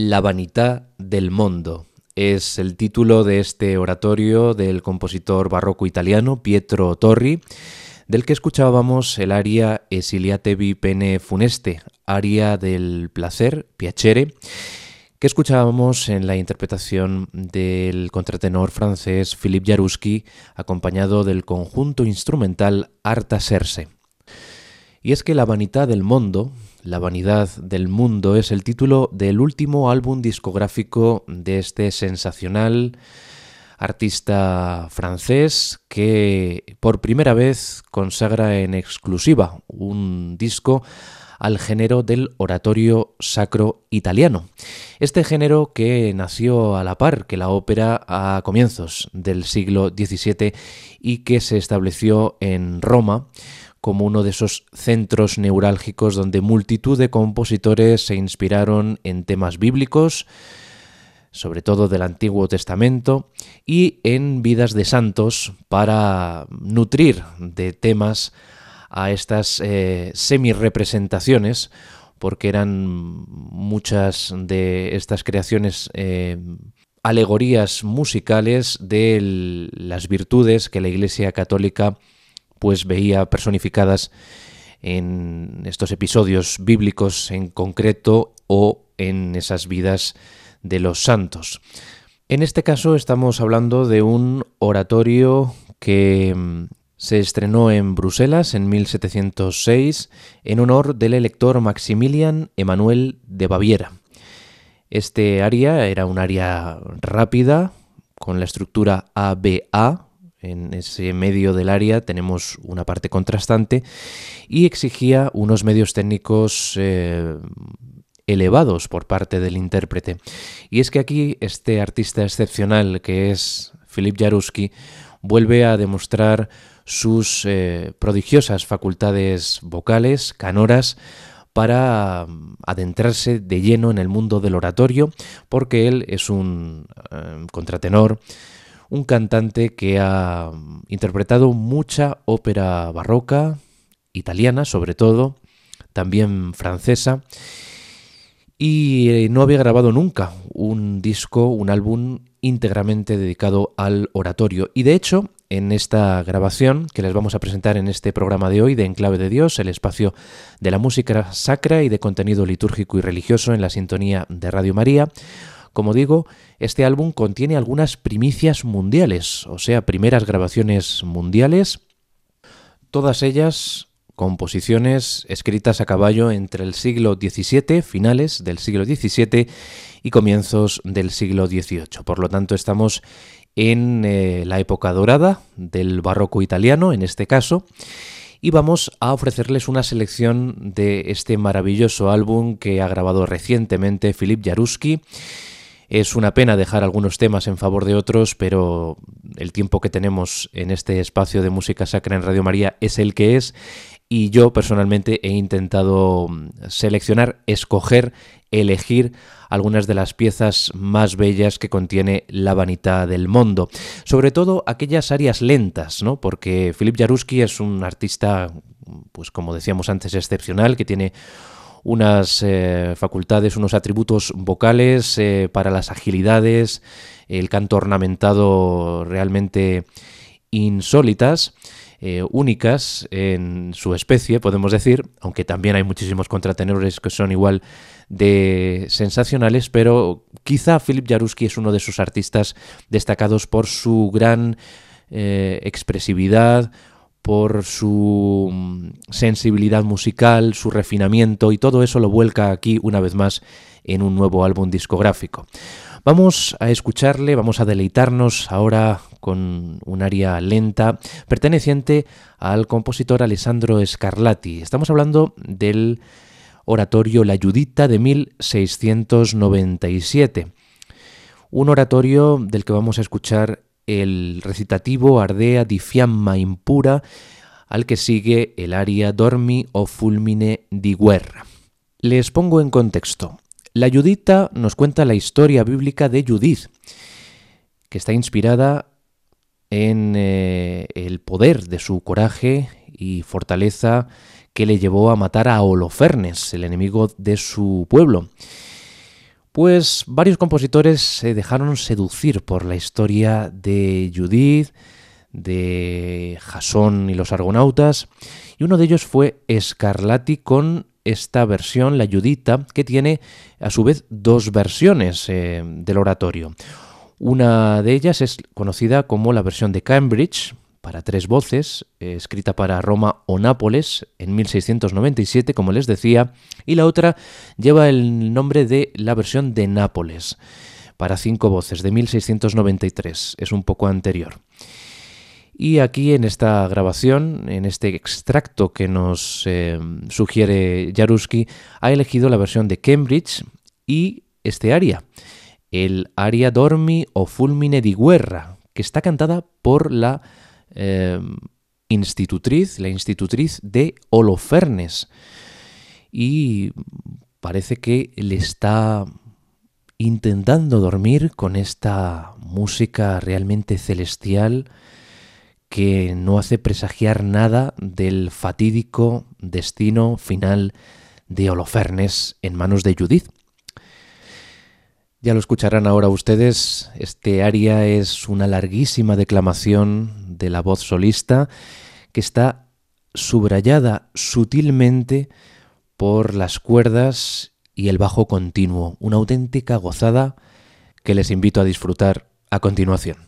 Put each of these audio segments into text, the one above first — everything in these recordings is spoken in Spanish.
La vanità del mondo es el título de este oratorio del compositor barroco italiano Pietro Torri, del que escuchábamos el aria Esiliatevi pene funeste, aria del placer, piacere, que escuchábamos en la interpretación del contratenor francés Philippe Jaruski, acompañado del conjunto instrumental Arta Serse. Y es que la vanidad del mundo, la vanidad del mundo es el título del último álbum discográfico de este sensacional artista francés que por primera vez consagra en exclusiva un disco al género del oratorio sacro italiano. Este género que nació a la par que la ópera a comienzos del siglo XVII y que se estableció en Roma como uno de esos centros neurálgicos donde multitud de compositores se inspiraron en temas bíblicos, sobre todo del Antiguo Testamento, y en vidas de santos para nutrir de temas a estas eh, semi-representaciones, porque eran muchas de estas creaciones eh, alegorías musicales de las virtudes que la Iglesia Católica pues veía personificadas en estos episodios bíblicos en concreto o en esas vidas de los santos. En este caso estamos hablando de un oratorio que mm, se estrenó en Bruselas en 1706 en honor del elector Maximilian Emanuel de Baviera. Este área era un área rápida, con la estructura ABA. En ese medio del área tenemos una parte contrastante y exigía unos medios técnicos eh, elevados por parte del intérprete. Y es que aquí este artista excepcional que es Philip Jaruski vuelve a demostrar sus eh, prodigiosas facultades vocales, canoras, para mm, adentrarse de lleno en el mundo del oratorio, porque él es un eh, contratenor, un cantante que ha mm, interpretado mucha ópera barroca, italiana sobre todo, también francesa, y eh, no había grabado nunca un disco, un álbum íntegramente dedicado al oratorio. Y de hecho, en esta grabación que les vamos a presentar en este programa de hoy de Enclave de Dios, el espacio de la música sacra y de contenido litúrgico y religioso en la sintonía de Radio María, como digo, este álbum contiene algunas primicias mundiales, o sea, primeras grabaciones mundiales, todas ellas composiciones escritas a caballo entre el siglo XVII, finales del siglo XVII y comienzos del siglo XVIII. Por lo tanto, estamos en eh, la época dorada del barroco italiano, en este caso, y vamos a ofrecerles una selección de este maravilloso álbum que ha grabado recientemente Philip Jaruski. Es una pena dejar algunos temas en favor de otros, pero el tiempo que tenemos en este espacio de música sacra en Radio María es el que es y yo personalmente he intentado mm, seleccionar, escoger, elegir algunas de las piezas más bellas que contiene La Vanità del Mundo. Sobre todo aquellas áreas lentas, ¿no? Porque Philip Jaruski es un artista, pues como decíamos antes, excepcional, que tiene unas eh, facultades, unos atributos vocales eh, para las agilidades, el canto ornamentado realmente insólitas. Eh, únicas en su especie, podemos decir, aunque también hay muchísimos contratenores que son igual de sensacionales, pero quizá Philip Jaruski es uno de sus artistas destacados por su gran expresividad, por su mm, sensibilidad musical, su refinamiento y todo eso lo vuelca aquí una vez más en un nuevo álbum discográfico. Vamos a escucharle, vamos a deleitarnos ahora con un aria lenta perteneciente al compositor Alessandro Scarlatti. Estamos hablando del oratorio La Judita de 1697. Un oratorio del que vamos a escuchar el recitativo Ardea di fiamma impura, al que sigue el aria Dormi o fulmine di guerra. Les pongo en contexto. La Judita nos cuenta la historia bíblica de Judith, que está inspirada en eh, el poder de su coraje y fortaleza que le llevó a matar a Holofernes, el enemigo de su pueblo. Pues varios compositores se dejaron seducir por la historia de Judith, de Jasón y los argonautas, y uno de ellos fue Scarlatti con esta versión, la Judita, que tiene a su vez dos versiones eh, del oratorio. Una de ellas es conocida como la versión de Cambridge, para tres voces, eh, escrita para Roma o Nápoles en 1697, como les decía, y la otra lleva el nombre de la versión de Nápoles, para cinco voces, de 1693, es un poco anterior. Y aquí en esta grabación, en este extracto que nos eh, sugiere Jaruski, ha elegido la versión de Cambridge y este aria, el aria Dormi o Fulmine di Guerra, que está cantada por la eh, institutriz, la institutriz de Holofernes. Y parece que le está intentando dormir con esta música realmente celestial, que no hace presagiar nada del fatídico destino final de Holofernes en manos de Judith. Ya lo escucharán ahora ustedes, este aria es una larguísima declamación de la voz solista que está subrayada sutilmente por las cuerdas y el bajo continuo, una auténtica gozada que les invito a disfrutar a continuación.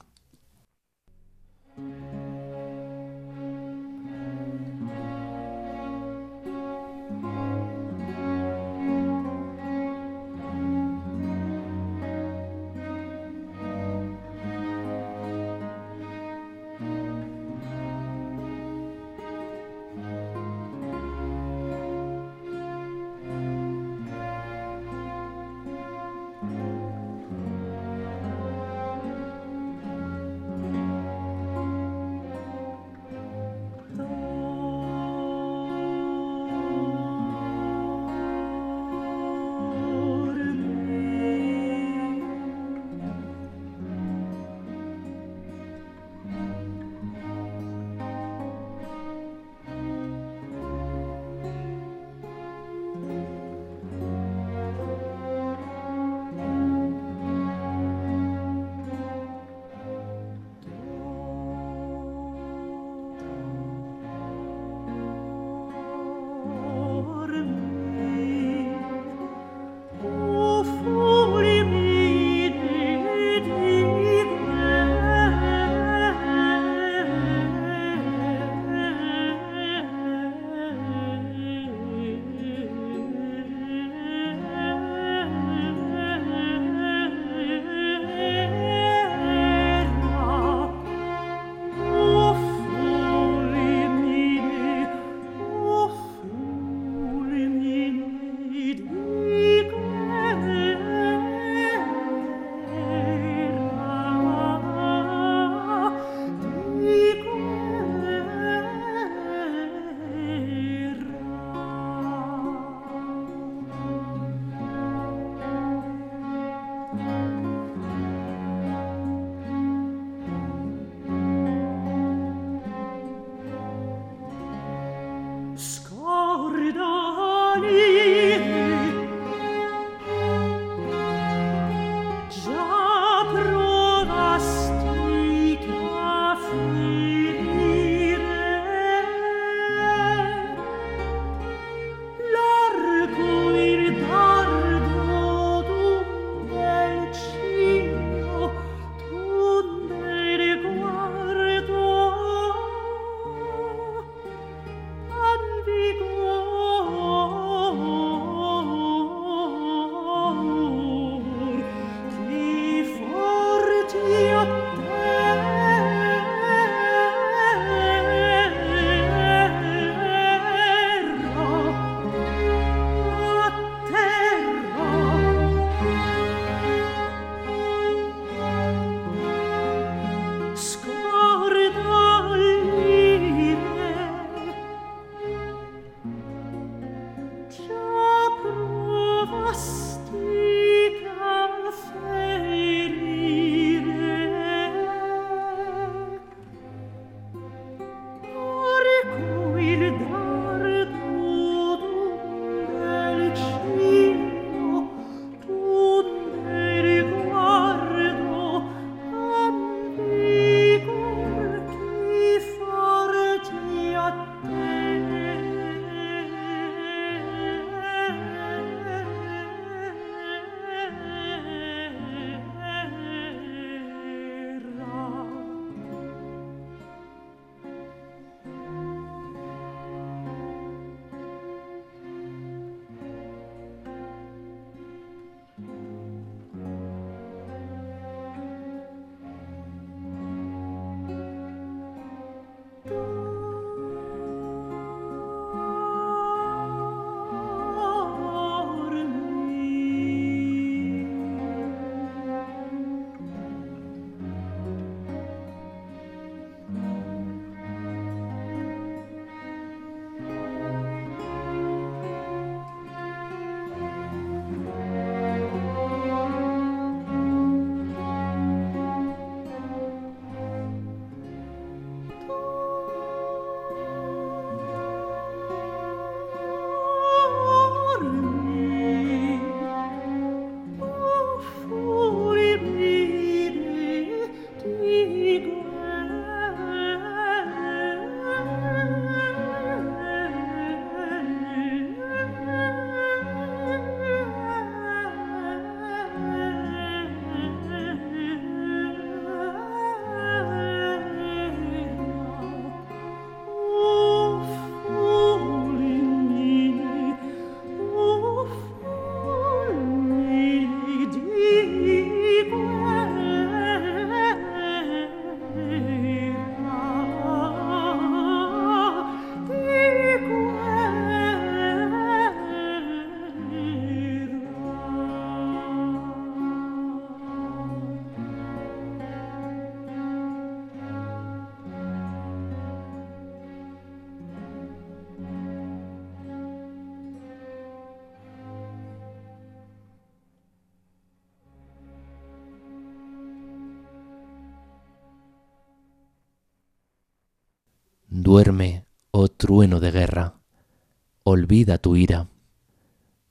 Olvida tu ira.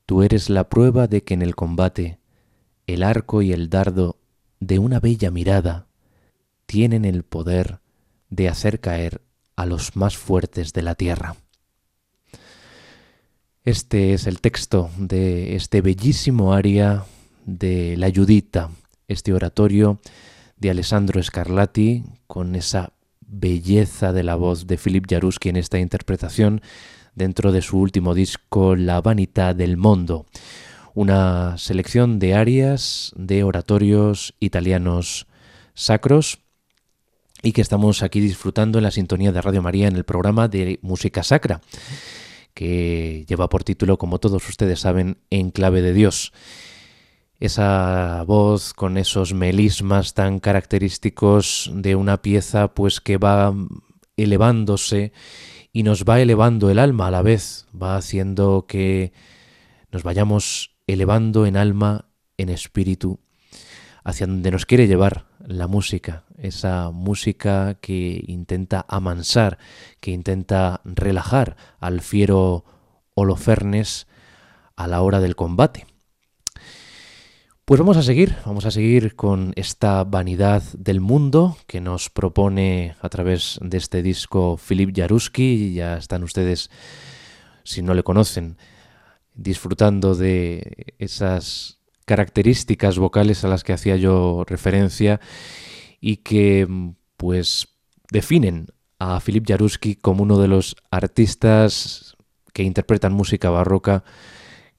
Tú eres la prueba de que en el combate el arco y el dardo de una bella mirada tienen el poder de hacer caer a los más fuertes de la tierra. Este es el texto de este bellísimo aria de La Judita, este oratorio de Alessandro Scarlatti con esa belleza de la voz de Philip Jaruski en esta interpretación dentro de su último disco La Vanità del Mondo, una selección de arias de oratorios italianos sacros y que estamos aquí disfrutando en la sintonía de Radio María en el programa de Música Sacra, que lleva por título, como todos ustedes saben, En clave de Dios. Esa voz con esos melismas tan característicos de una pieza pues que va elevándose y nos va elevando el alma a la vez, va haciendo que nos vayamos elevando en alma, en espíritu, hacia donde nos quiere llevar la música, esa música que intenta amansar, que intenta relajar al fiero Holofernes a la hora del combate. Pues vamos a seguir, vamos a seguir con esta vanidad del mundo que nos propone a través de este disco Philip Jaruski. Ya están ustedes, si no le conocen, disfrutando de esas características vocales a las que hacía yo referencia y que pues definen a Philip Jaruski como uno de los artistas que interpretan música barroca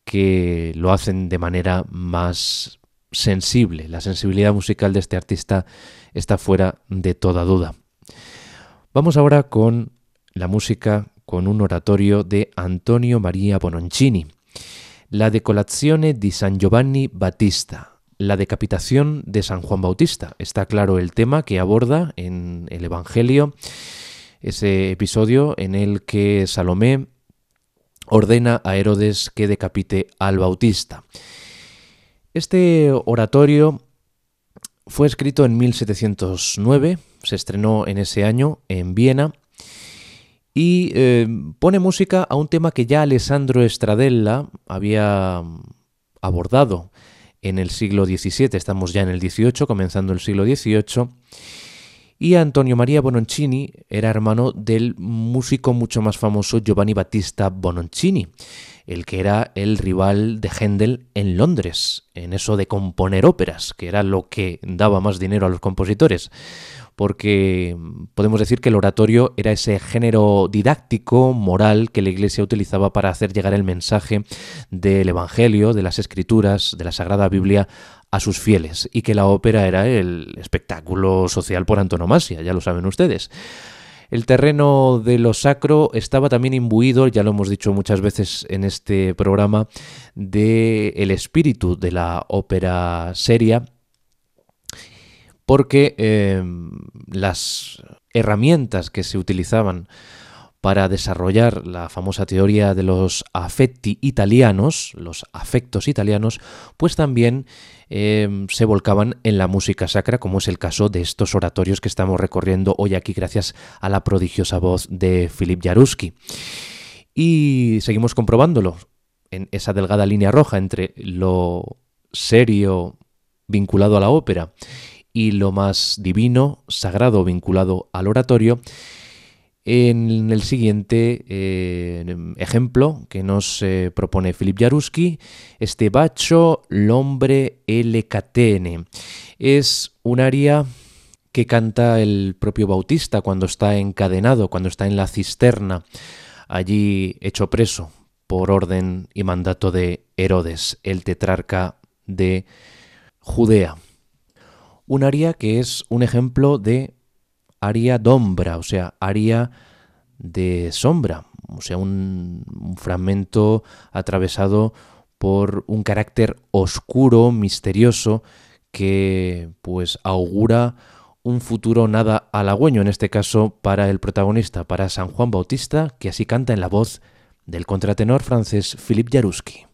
que lo hacen de manera más sensible. La sensibilidad musical de este artista está fuera de toda duda. Vamos ahora con la música, con un oratorio de Antonio María Bononcini. La decolazione di San Giovanni Battista, la decapitación de San Juan Bautista. Está claro el tema que aborda en el Evangelio, ese episodio en el que Salomé ordena a Herodes que decapite al Bautista. Este oratorio fue escrito en 1709, se estrenó en ese año en Viena y eh, pone música a un tema que ya Alessandro Stradella había abordado en el siglo XVII, estamos ya en el XVIII, comenzando el siglo XVIII, y Antonio María Bononcini era hermano del músico mucho más famoso Giovanni Battista Bononcini, el que era el rival de Händel en Londres, en eso de componer óperas, que era lo que daba más dinero a los compositores porque podemos decir que el oratorio era ese género didáctico, moral, que la Iglesia utilizaba para hacer llegar el mensaje del Evangelio, de las Escrituras, de la Sagrada Biblia a sus fieles, y que la ópera era el espectáculo social por antonomasia, ya lo saben ustedes. El terreno de lo sacro estaba también imbuido, ya lo hemos dicho muchas veces en este programa, de espíritu de la ópera seria porque em, las herramientas que se utilizaban para desarrollar la famosa teoría de los affetti italianos, los afectos italianos, pues también em, se volcaban en la música sacra, como es el caso de estos oratorios que estamos recorriendo hoy aquí gracias a la prodigiosa voz de Philip Jaruski. Y seguimos comprobándolo en esa delgada línea roja entre lo serio vinculado a la ópera y lo más divino, sagrado vinculado al oratorio, en el siguiente eh, ejemplo que nos eh, propone Philip Jaruski, este bacho l'ombre catene. Es un aria que canta el propio Bautista cuando está encadenado, cuando está en la cisterna, allí hecho preso por orden y mandato de Herodes, el tetrarca de Judea un aria que es un ejemplo de aria d'ombra, o sea, aria de sombra, o sea, un, un fragmento atravesado por un carácter oscuro, misterioso, que pues augura un futuro nada halagüeño, en este caso para el protagonista, para San Juan Bautista, que así canta en la voz del contratenor francés Philippe Jaruski.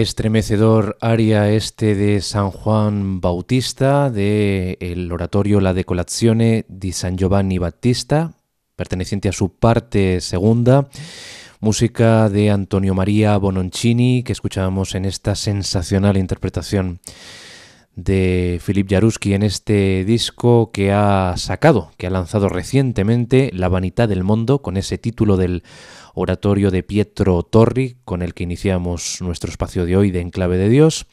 Estremecedor aria este de San Juan Bautista de el oratorio La Decolazione di San Giovanni Battista, perteneciente a su parte segunda, música de Antonio María Bononcini que escuchábamos en esta sensacional interpretación de Philip Jaruski en este disco que ha sacado, que ha lanzado recientemente, La Vanidad del Mundo, con ese título del oratorio de Pietro Torri, con el que iniciamos nuestro espacio de hoy de Enclave de Dios.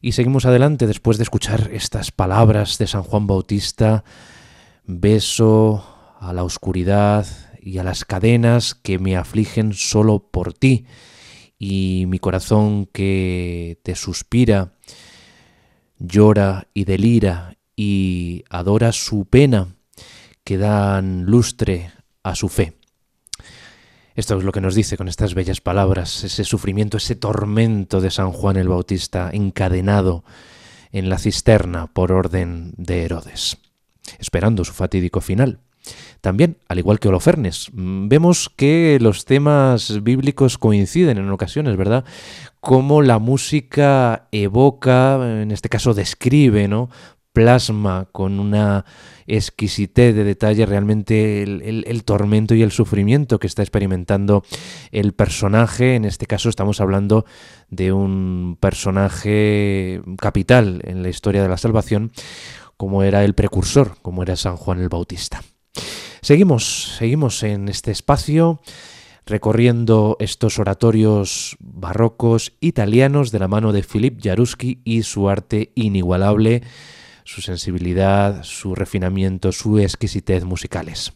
Y seguimos adelante después de escuchar estas palabras de San Juan Bautista, beso a la oscuridad y a las cadenas que me afligen solo por ti, y mi corazón que te suspira, llora y delira y adora su pena, que dan lustre a su fe. Esto es lo que nos dice con estas bellas palabras, ese sufrimiento, ese tormento de San Juan el Bautista encadenado en la cisterna por orden de Herodes, esperando su fatídico final. También, al igual que Holofernes, mm, vemos que los temas bíblicos coinciden en ocasiones, ¿verdad? Cómo la música evoca, en este caso describe, ¿no? Plasma con una exquisitez de detalle realmente el, tormento y el sufrimiento que está experimentando el personaje. En este caso estamos hablando de un personaje capital en la historia de la salvación, como era el precursor, como era San Juan el Bautista. Seguimos, seguimos en este espacio recorriendo estos oratorios barrocos italianos de la mano de Philip Jaruski y su arte inigualable su sensibilidad, su refinamiento, su exquisitez musicales.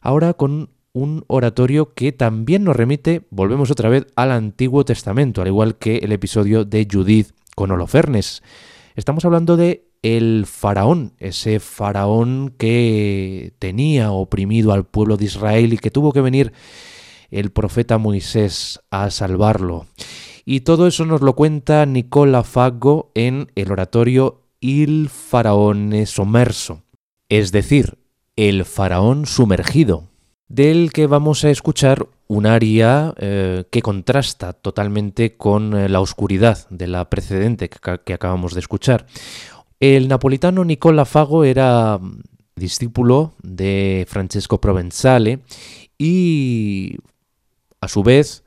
Ahora con un oratorio que también nos remite, volvemos otra vez al Antiguo Testamento, al igual que el episodio de Judith con Holofernes. Estamos hablando de el faraón, ese faraón que tenía oprimido al pueblo de Israel y que tuvo que venir el profeta Moisés a salvarlo. Y todo eso nos lo cuenta Nicola Fago en el oratorio il faraone sommerso, es decir, el faraón sumergido, del que vamos a escuchar un aria eh, que contrasta totalmente con eh, la oscuridad de la precedente que, acabamos de escuchar. El napolitano Nicola Fago era mm, discípulo de Francesco Provenzale y a su vez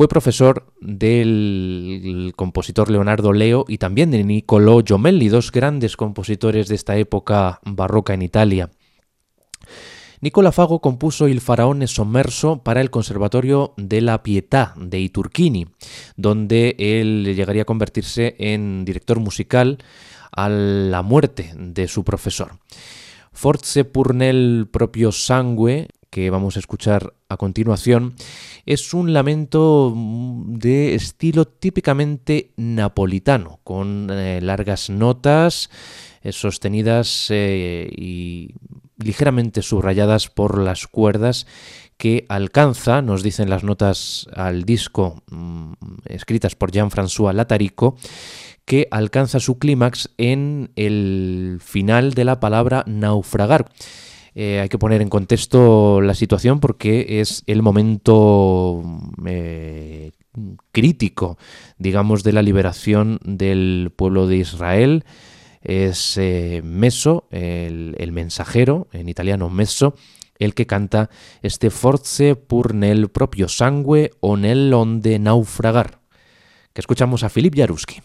fue profesor del compositor Leonardo Leo y también de Niccolò Giomelli, dos grandes compositores de esta época barroca en Italia. Nicola Fago compuso Il Faraone Sommerso para el Conservatorio de la Pietà de Iturchini, donde él llegaría a convertirse en director musical a la muerte de su profesor. Forse purnel propio sangue que vamos a escuchar a continuación es un lamento mm, de estilo típicamente napolitano, con eh, largas notas eh, sostenidas eh, y ligeramente subrayadas por las cuerdas que alcanza, nos dicen las notas al disco mm, escritas por Jean-François Latarico, que alcanza su clímax en el final de la palabra naufragar. Eh, hay que poner en contexto la situación porque es el momento eh, crítico, digamos, de la liberación del pueblo de Israel. Es eh, Meso, el, el, mensajero, en italiano Meso, el que canta este Forze pur nel propio sangue o nel onde naufragar, que escuchamos a Filip Jaruski.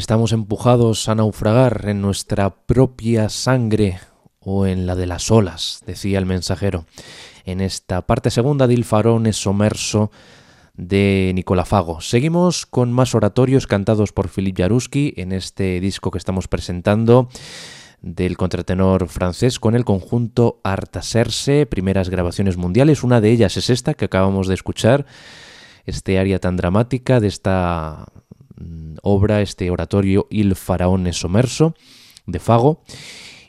Estamos empujados a naufragar en nuestra propia sangre o en la de las olas, decía el mensajero. En esta parte segunda del farón es somerso de Nicola Fago. Seguimos con más oratorios cantados por Philippe Jaruski en este disco que estamos presentando del contratenor francés con el conjunto Artaserse, primeras grabaciones mundiales. Una de ellas es esta que acabamos de escuchar, este área tan dramática de esta obra, este oratorio Il Faraone Somerso de Fago.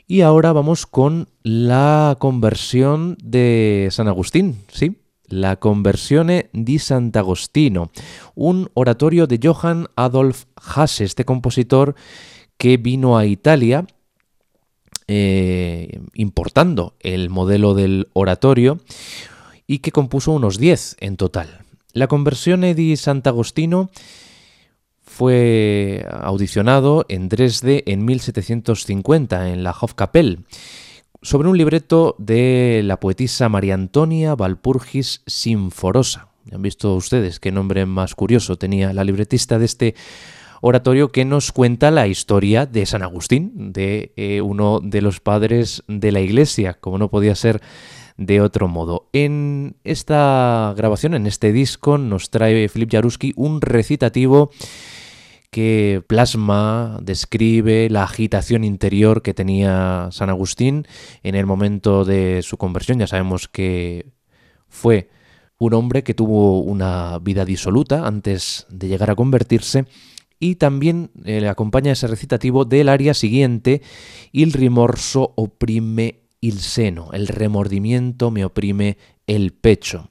Y ahora vamos con la conversión de San Agustín, ¿sí? La Conversione di Sant'Agostino, un oratorio de Johann Adolf Hasse, este compositor que vino a Italia eh, importando el modelo del oratorio y que compuso unos 10 en total. La Conversione di Sant'Agostino fue audicionado en Dresde en 1750 en la Hofkapelle sobre un libreto de la poetisa María Antonia Valpurgis Sinforosa. Han visto ustedes qué nombre más curioso tenía la libretista de este oratorio que nos cuenta la historia de San Agustín, de eh, uno de los padres de la Iglesia, como no podía ser de otro modo. En esta grabación, en este disco, nos trae Filip Jaruski un recitativo que plasma, describe la agitación interior que tenía San Agustín en el momento de su conversión. Ya sabemos que fue un hombre que tuvo una vida disoluta antes de llegar a convertirse y también le acompaña ese recitativo del área siguiente, Il rimorso oprime il seno, el remordimiento me oprime el pecho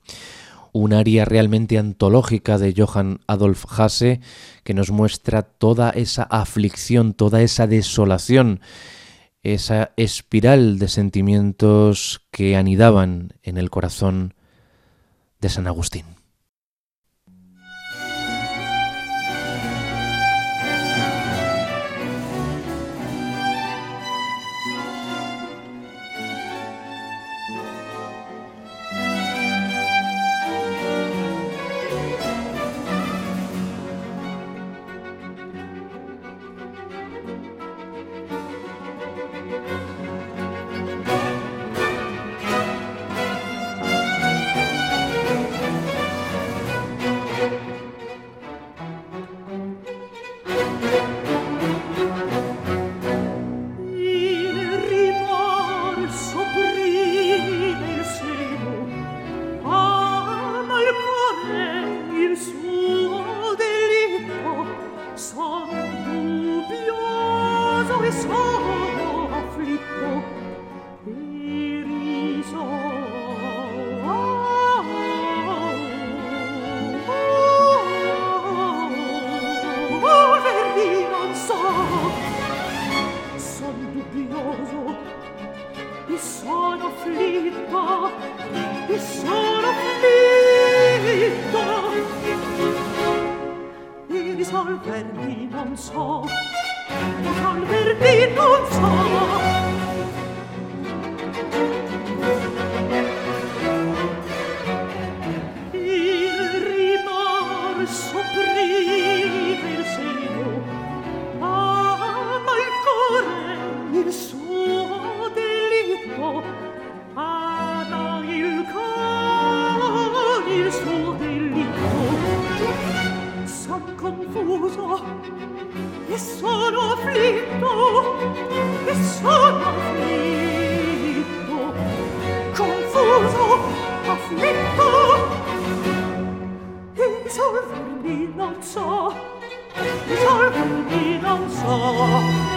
un área realmente antológica de Johann Adolf Hasse que nos muestra toda esa aflicción, toda esa desolación, esa espiral de sentimientos que anidaban en el corazón de San Agustín. Insolvermi non so, insolvermi non so.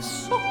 so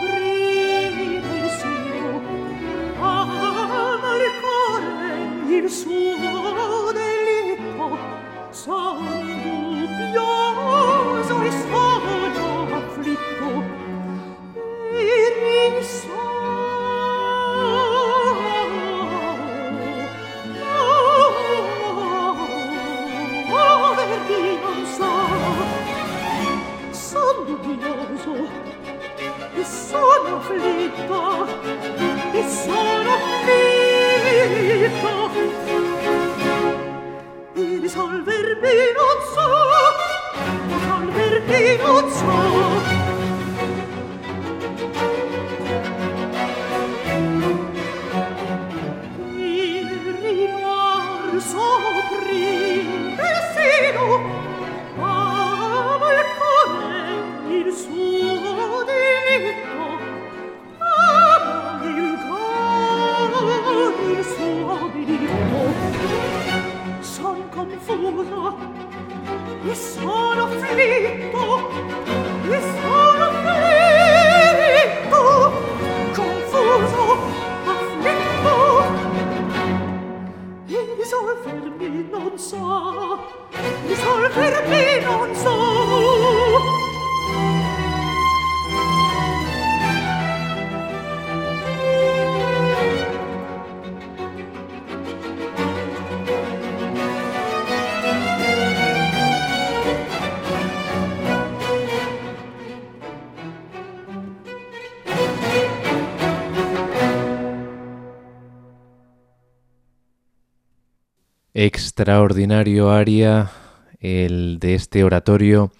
extraordinario aria, el de este oratorio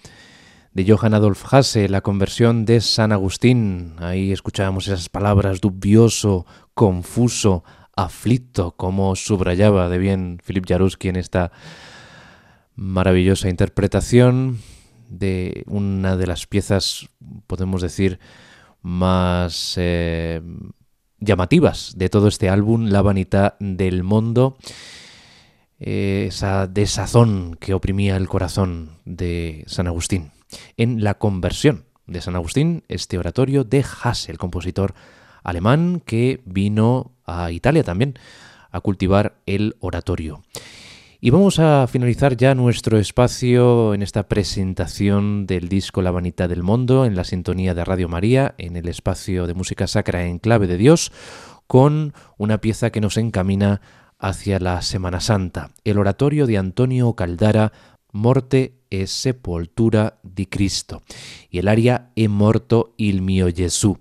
de Johann Adolf Hasse, la conversión de San Agustín. Ahí escuchábamos esas palabras, dubioso, confuso, aflicto, como subrayaba de bien Philip Jaruski en esta maravillosa interpretación de una de las piezas, podemos decir, más eh, llamativas de todo este álbum, La Vanidad del Mundo esa desazón que oprimía el corazón de San Agustín. En la conversión de San Agustín, este oratorio de Hasse, el compositor alemán que vino a Italia también a cultivar el oratorio. Y vamos a finalizar ya nuestro espacio en esta presentación del disco La Vanita del Mundo en la sintonía de Radio María, en el espacio de música sacra en clave de Dios, con una pieza que nos encamina hacia la Semana Santa, el oratorio de Antonio Caldara, Morte e sepoltura di Cristo, y el aria E morto il mio Gesù.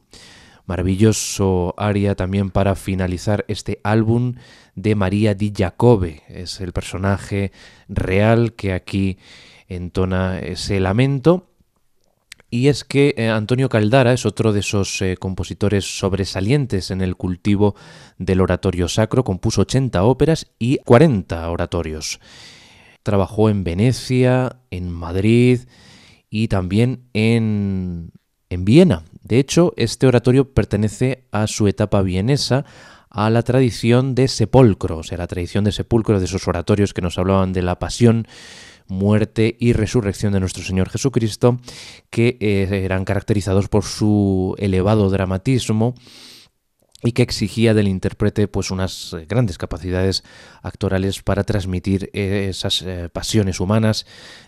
Maravilloso aria también para finalizar este álbum de María di Jacobe, es el personaje real que aquí entona ese lamento y es que eh, Antonio Caldara es otro de esos eh, compositores sobresalientes en el cultivo del oratorio sacro, compuso 80 óperas y 40 oratorios. Trabajó en Venecia, en Madrid y también en, en Viena. De hecho, este oratorio pertenece a su etapa vienesa, a la tradición de sepulcro, o sea, la tradición de sepulcro de esos oratorios que nos hablaban de la pasión muerte y resurrección de nuestro Señor Jesucristo, que eh, eran caracterizados por su elevado dramatismo y que exigía del intérprete pues unas eh, grandes capacidades actorales para transmitir eh, esas pasiones humanas,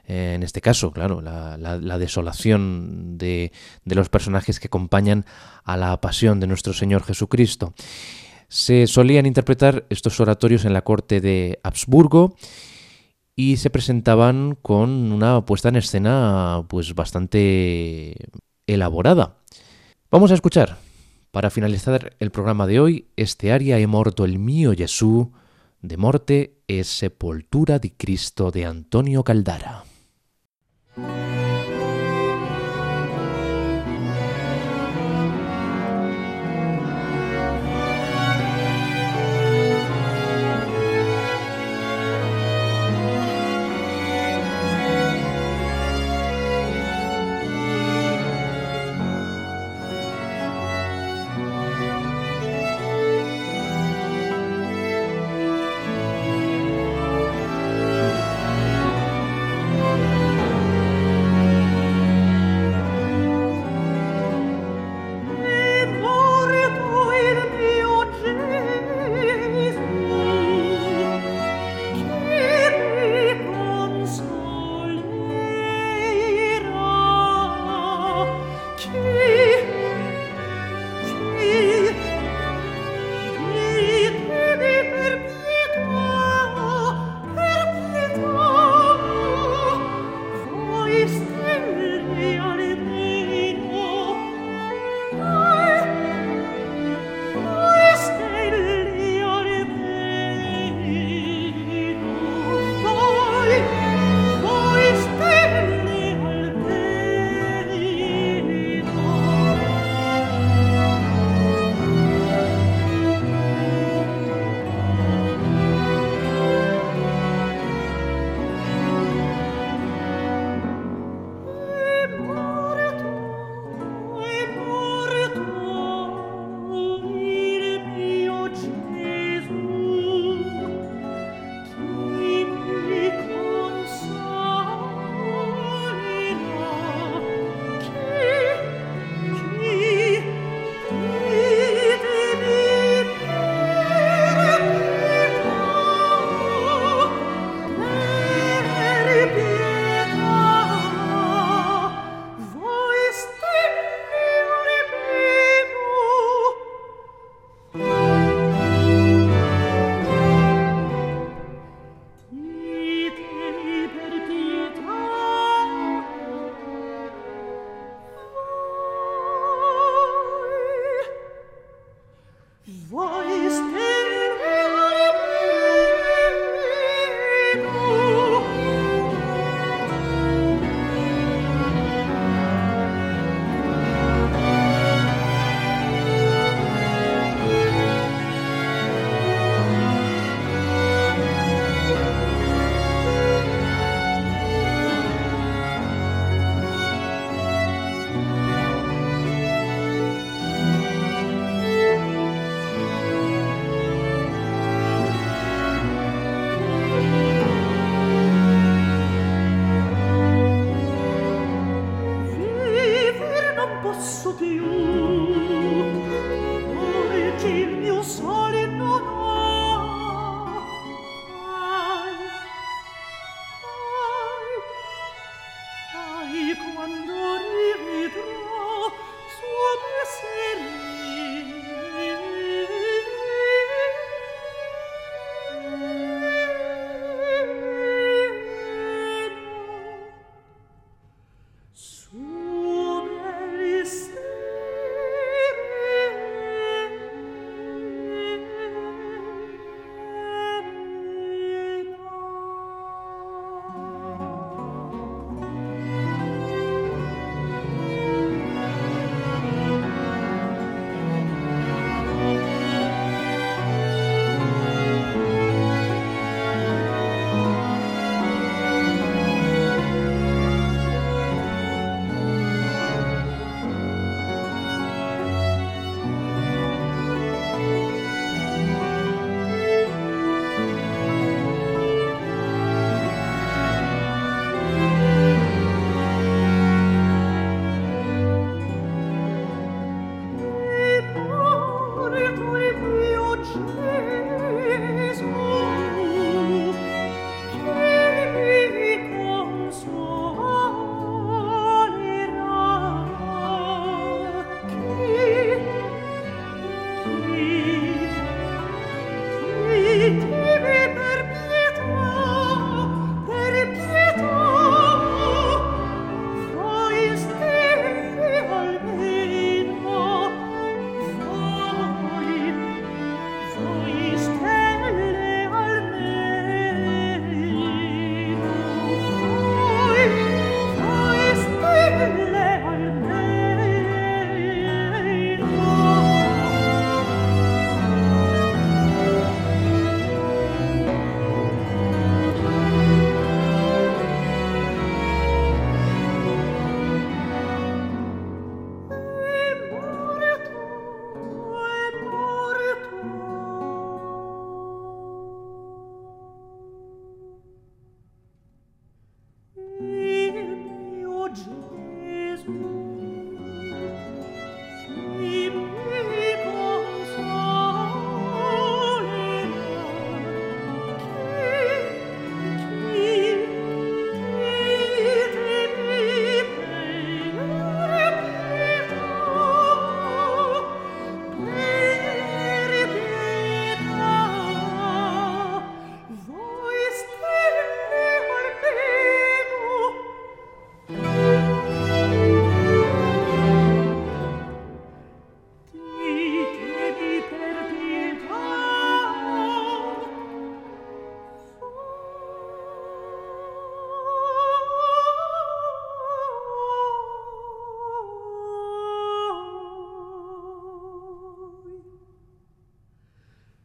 en este caso, claro, la, desolación de, de, los personajes que acompañan a la pasión de nuestro Señor Jesucristo. Se solían interpretar estos oratorios en la corte de Habsburgo y se presentaban con una puesta en escena pues bastante elaborada. Vamos a escuchar, para finalizar el programa de hoy, este aria He morto el mío Jesús, de morte es sepultura de Cristo de Antonio Caldara.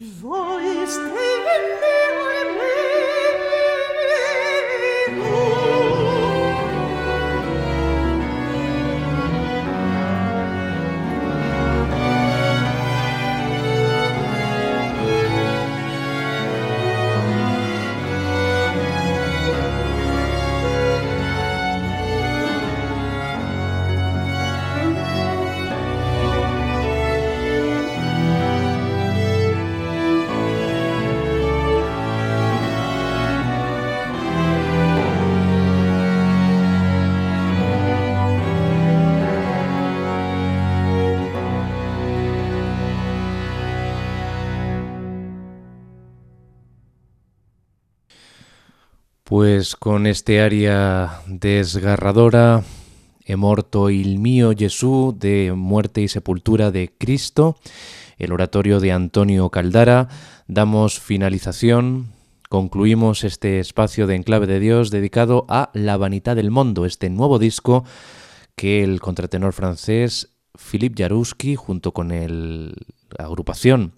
Voice in me. Pues con este área desgarradora, He morto il mío Jesús de Muerte y Sepultura de Cristo, el oratorio de Antonio Caldara, damos finalización, concluimos este espacio de Enclave de Dios dedicado a La Vanidad del Mundo, este nuevo disco que el contratenor francés Philippe Jarouski, junto con la agrupación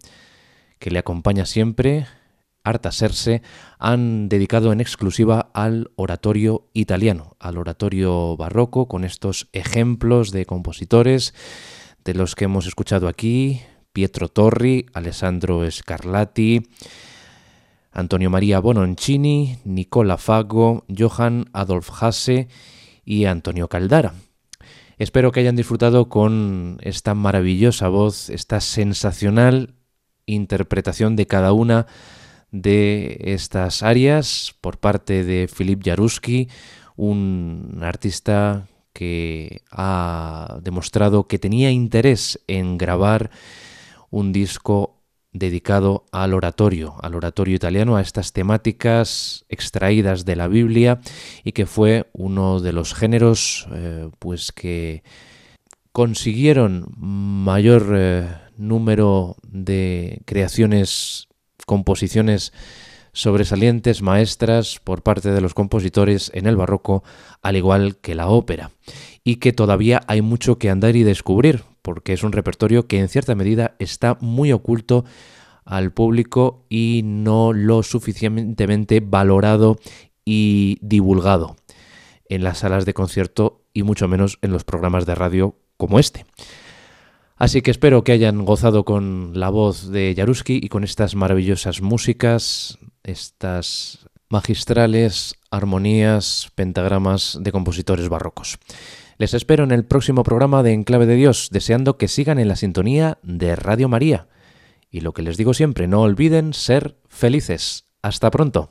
que le acompaña siempre, Artaserse han dedicado en exclusiva al oratorio italiano, al oratorio barroco, con estos ejemplos de compositores de los que hemos escuchado aquí, Pietro Torri, Alessandro Scarlatti, Antonio María Bononcini, Nicola Fago, Johann Adolf Hasse y Antonio Caldara. Espero que hayan disfrutado con esta maravillosa voz, esta sensacional interpretación de cada una de estas áreas por parte de Filip Jaruski, un artista que ha demostrado que tenía interés en grabar un disco dedicado al oratorio, al oratorio italiano, a estas temáticas extraídas de la Biblia y que fue uno de los géneros eh, pues que consiguieron mayor eh, número de creaciones, composiciones sobresalientes maestras por parte de los compositores en el barroco, al igual que la ópera, y que todavía hay mucho que andar y descubrir, porque es un repertorio que en cierta medida está muy oculto al público y no lo suficientemente valorado y divulgado en las salas de concierto y mucho menos en los programas de radio como este. Así que espero que hayan gozado con la voz de Jaruski y con estas maravillosas músicas, estas magistrales armonías, pentagramas de compositores barrocos. Les espero en el próximo programa de Enclave de Dios, deseando que sigan en la sintonía de Radio María. Y lo que les digo siempre, no olviden ser felices. Hasta pronto.